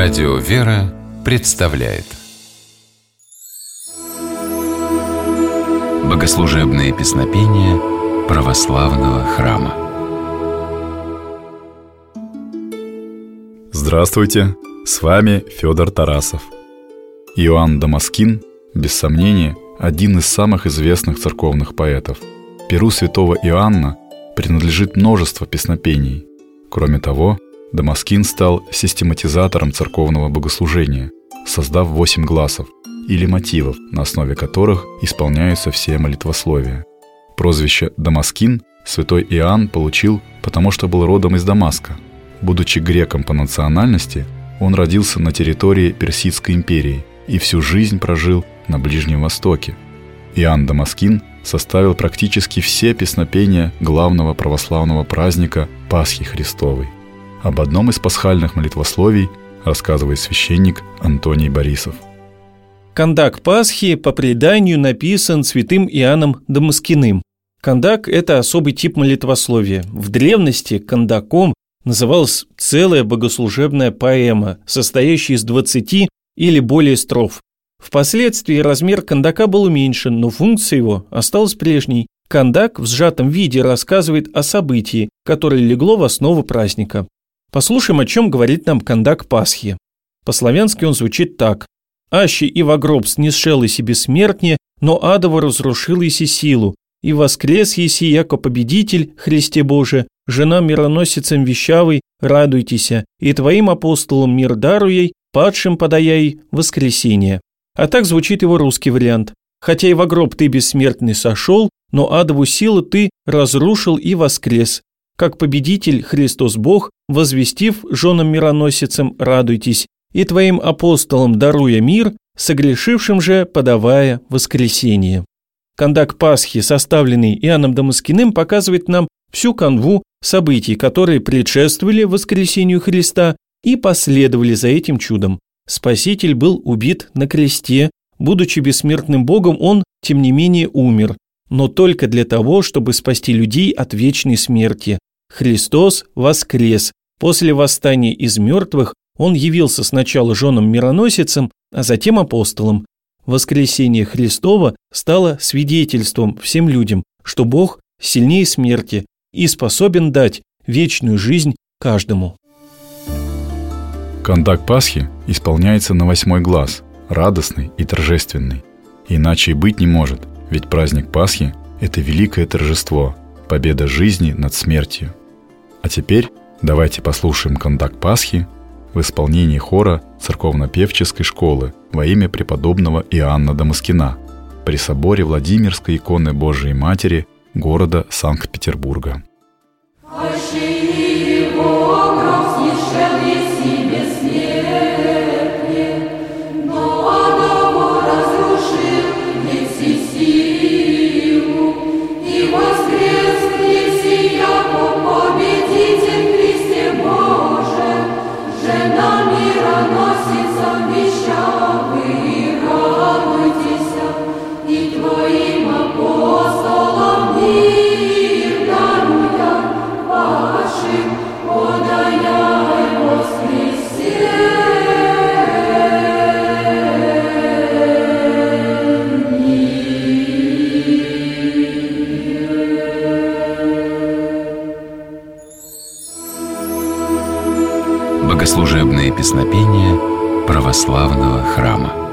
Радио «Вера» представляет Богослужебные песнопения православного храма Здравствуйте! С вами Федор Тарасов. Иоанн Дамаскин, без сомнения, один из самых известных церковных поэтов. Перу святого Иоанна принадлежит множество песнопений. Кроме того, Дамаскин стал систематизатором церковного богослужения, создав восемь гласов или мотивов, на основе которых исполняются все молитвословия. Прозвище Дамаскин святой Иоанн получил, потому что был родом из Дамаска. Будучи греком по национальности, он родился на территории Персидской империи и всю жизнь прожил на Ближнем Востоке. Иоанн Дамаскин составил практически все песнопения главного православного праздника Пасхи Христовой. Об одном из пасхальных молитвословий рассказывает священник Антоний Борисов. Кандак Пасхи по преданию написан святым Иоанном Дамаскиным. Кандак – это особый тип молитвословия. В древности кандаком называлась целая богослужебная поэма, состоящая из 20 или более строф. Впоследствии размер кандака был уменьшен, но функция его осталась прежней. Кандак в сжатом виде рассказывает о событии, которое легло в основу праздника. Послушаем, о чем говорит нам кандак Пасхи. По-славянски он звучит так. «Аще и во гроб снесшел и себе смертне, но адово разрушил иси силу, и воскрес еси, яко победитель, Христе Боже, жена мироносицам вещавой, радуйтеся, и твоим апостолам мир даруей, падшим подаяй воскресение». А так звучит его русский вариант. «Хотя и во гроб ты бессмертный сошел, но адову силу ты разрушил и воскрес, как победитель Христос Бог, возвестив женам мироносицам «радуйтесь», и твоим апостолам даруя мир, согрешившим же подавая воскресение. Кондак Пасхи, составленный Иоанном Дамаскиным, показывает нам всю канву событий, которые предшествовали воскресению Христа и последовали за этим чудом. Спаситель был убит на кресте, будучи бессмертным Богом, он, тем не менее, умер, но только для того, чтобы спасти людей от вечной смерти. Христос воскрес. После восстания из мертвых он явился сначала женам-мироносицам, а затем апостолам. Воскресение Христова стало свидетельством всем людям, что Бог сильнее смерти и способен дать вечную жизнь каждому. Кондак Пасхи исполняется на восьмой глаз, радостный и торжественный. Иначе и быть не может, ведь праздник Пасхи – это великое торжество, победа жизни над смертью. А теперь давайте послушаем кондак Пасхи в исполнении хора церковно-певческой школы во имя преподобного Иоанна Дамаскина при соборе Владимирской иконы Божией Матери города Санкт-Петербурга. Богослужебные песнопения православного храма.